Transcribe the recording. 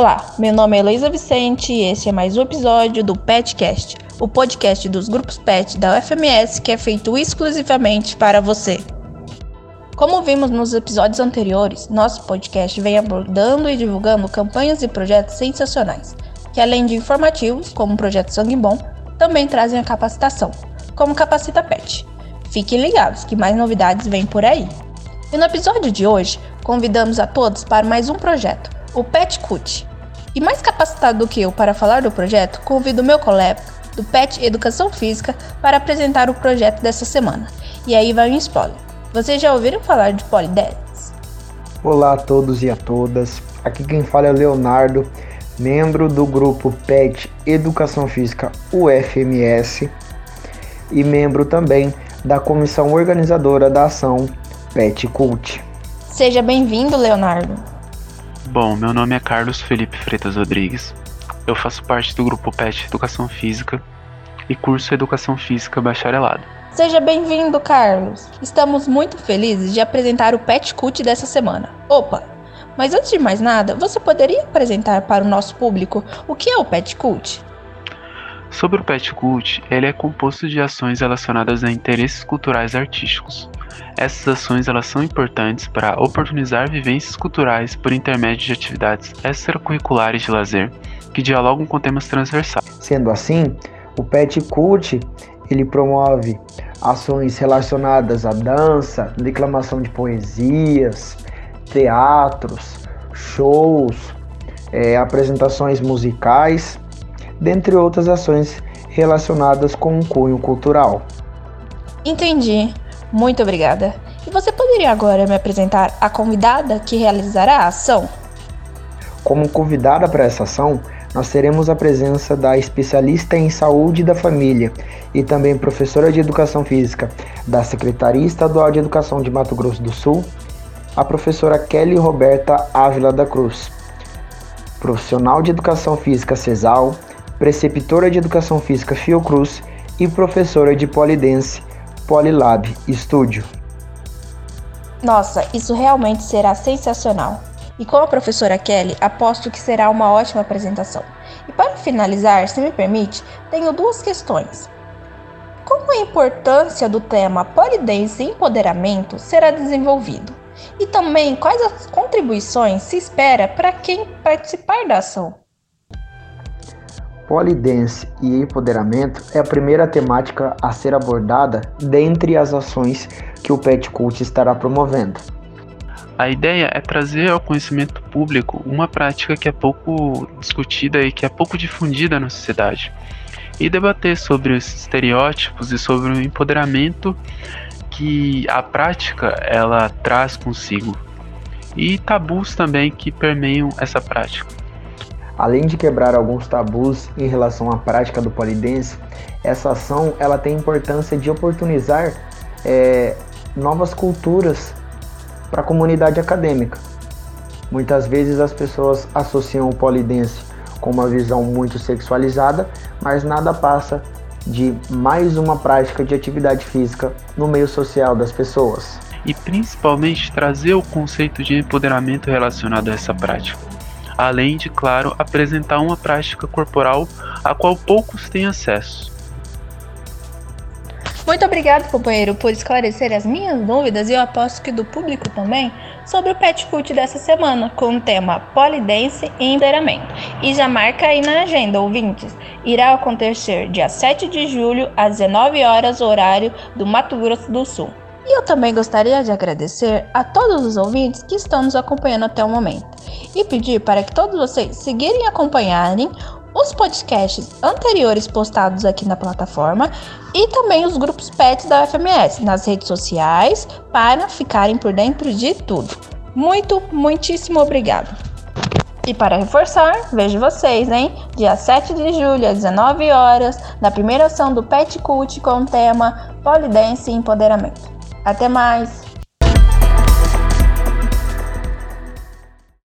Olá, meu nome é Heloísa Vicente e este é mais um episódio do PetCast, o podcast dos grupos PET da UFMS que é feito exclusivamente para você. Como vimos nos episódios anteriores, nosso podcast vem abordando e divulgando campanhas e projetos sensacionais, que além de informativos, como o projeto Sangue Bom, também trazem a capacitação, como Capacita Pet. Fiquem ligados que mais novidades vêm por aí. E no episódio de hoje, convidamos a todos para mais um projeto, o Pet Cut. E mais capacitado do que eu para falar do projeto, convido meu colega do Pet Educação Física para apresentar o projeto dessa semana. E aí vai um spoiler. Vocês já ouviram falar de Polidex? Olá a todos e a todas. Aqui quem fala é o Leonardo, membro do grupo PET Educação Física UFMS e membro também da comissão organizadora da ação Pet Cult. Seja bem-vindo, Leonardo. Bom, meu nome é Carlos Felipe Freitas Rodrigues. Eu faço parte do grupo PET Educação Física e curso Educação Física Bacharelado. Seja bem-vindo, Carlos. Estamos muito felizes de apresentar o Pet Cult dessa semana. Opa, mas antes de mais nada, você poderia apresentar para o nosso público o que é o Pet Cult? Sobre o Pet Cult, ele é composto de ações relacionadas a interesses culturais e artísticos. Essas ações elas são importantes para oportunizar vivências culturais por intermédio de atividades extracurriculares de lazer que dialogam com temas transversais. Sendo assim, o Pet Cult ele promove ações relacionadas à dança, declamação de poesias, teatros, shows, é, apresentações musicais dentre outras ações relacionadas com o cunho cultural. Entendi. Muito obrigada. E você poderia agora me apresentar a convidada que realizará a ação? Como convidada para essa ação, nós teremos a presença da especialista em saúde da família e também professora de educação física da Secretaria Estadual de Educação de Mato Grosso do Sul, a professora Kelly Roberta Ávila da Cruz, profissional de educação física CESAL, preceptora de Educação Física Fiocruz e professora de Polidense Polilab Studio. Nossa, isso realmente será sensacional. E com a professora Kelly, aposto que será uma ótima apresentação. E para finalizar, se me permite, tenho duas questões. Como a importância do tema Polidense e Empoderamento será desenvolvido? E também quais as contribuições se espera para quem participar da ação? Polidense e empoderamento é a primeira temática a ser abordada dentre as ações que o Pet Cult estará promovendo. A ideia é trazer ao conhecimento público uma prática que é pouco discutida e que é pouco difundida na sociedade, e debater sobre os estereótipos e sobre o empoderamento que a prática ela traz consigo e tabus também que permeiam essa prática. Além de quebrar alguns tabus em relação à prática do polidense, essa ação ela tem importância de oportunizar é, novas culturas para a comunidade acadêmica. Muitas vezes as pessoas associam o polidense com uma visão muito sexualizada, mas nada passa de mais uma prática de atividade física no meio social das pessoas. E principalmente trazer o conceito de empoderamento relacionado a essa prática além de, claro, apresentar uma prática corporal a qual poucos têm acesso. Muito obrigado, companheiro, por esclarecer as minhas dúvidas e eu aposto que do público também sobre o Pet Cult dessa semana, com o tema Polidense e Empoderamento. E já marca aí na agenda, ouvintes. Irá acontecer dia 7 de julho, às 19 horas, horário do Mato Grosso do Sul. E eu também gostaria de agradecer a todos os ouvintes que estão nos acompanhando até o momento e pedir para que todos vocês seguirem e acompanharem os podcasts anteriores postados aqui na plataforma e também os grupos PETs da UFMS nas redes sociais para ficarem por dentro de tudo. Muito, muitíssimo obrigado. E para reforçar, vejo vocês, hein? Dia 7 de julho, às 19 horas, na primeira ação do Pet Cult com o tema Polidense e Empoderamento. Até mais!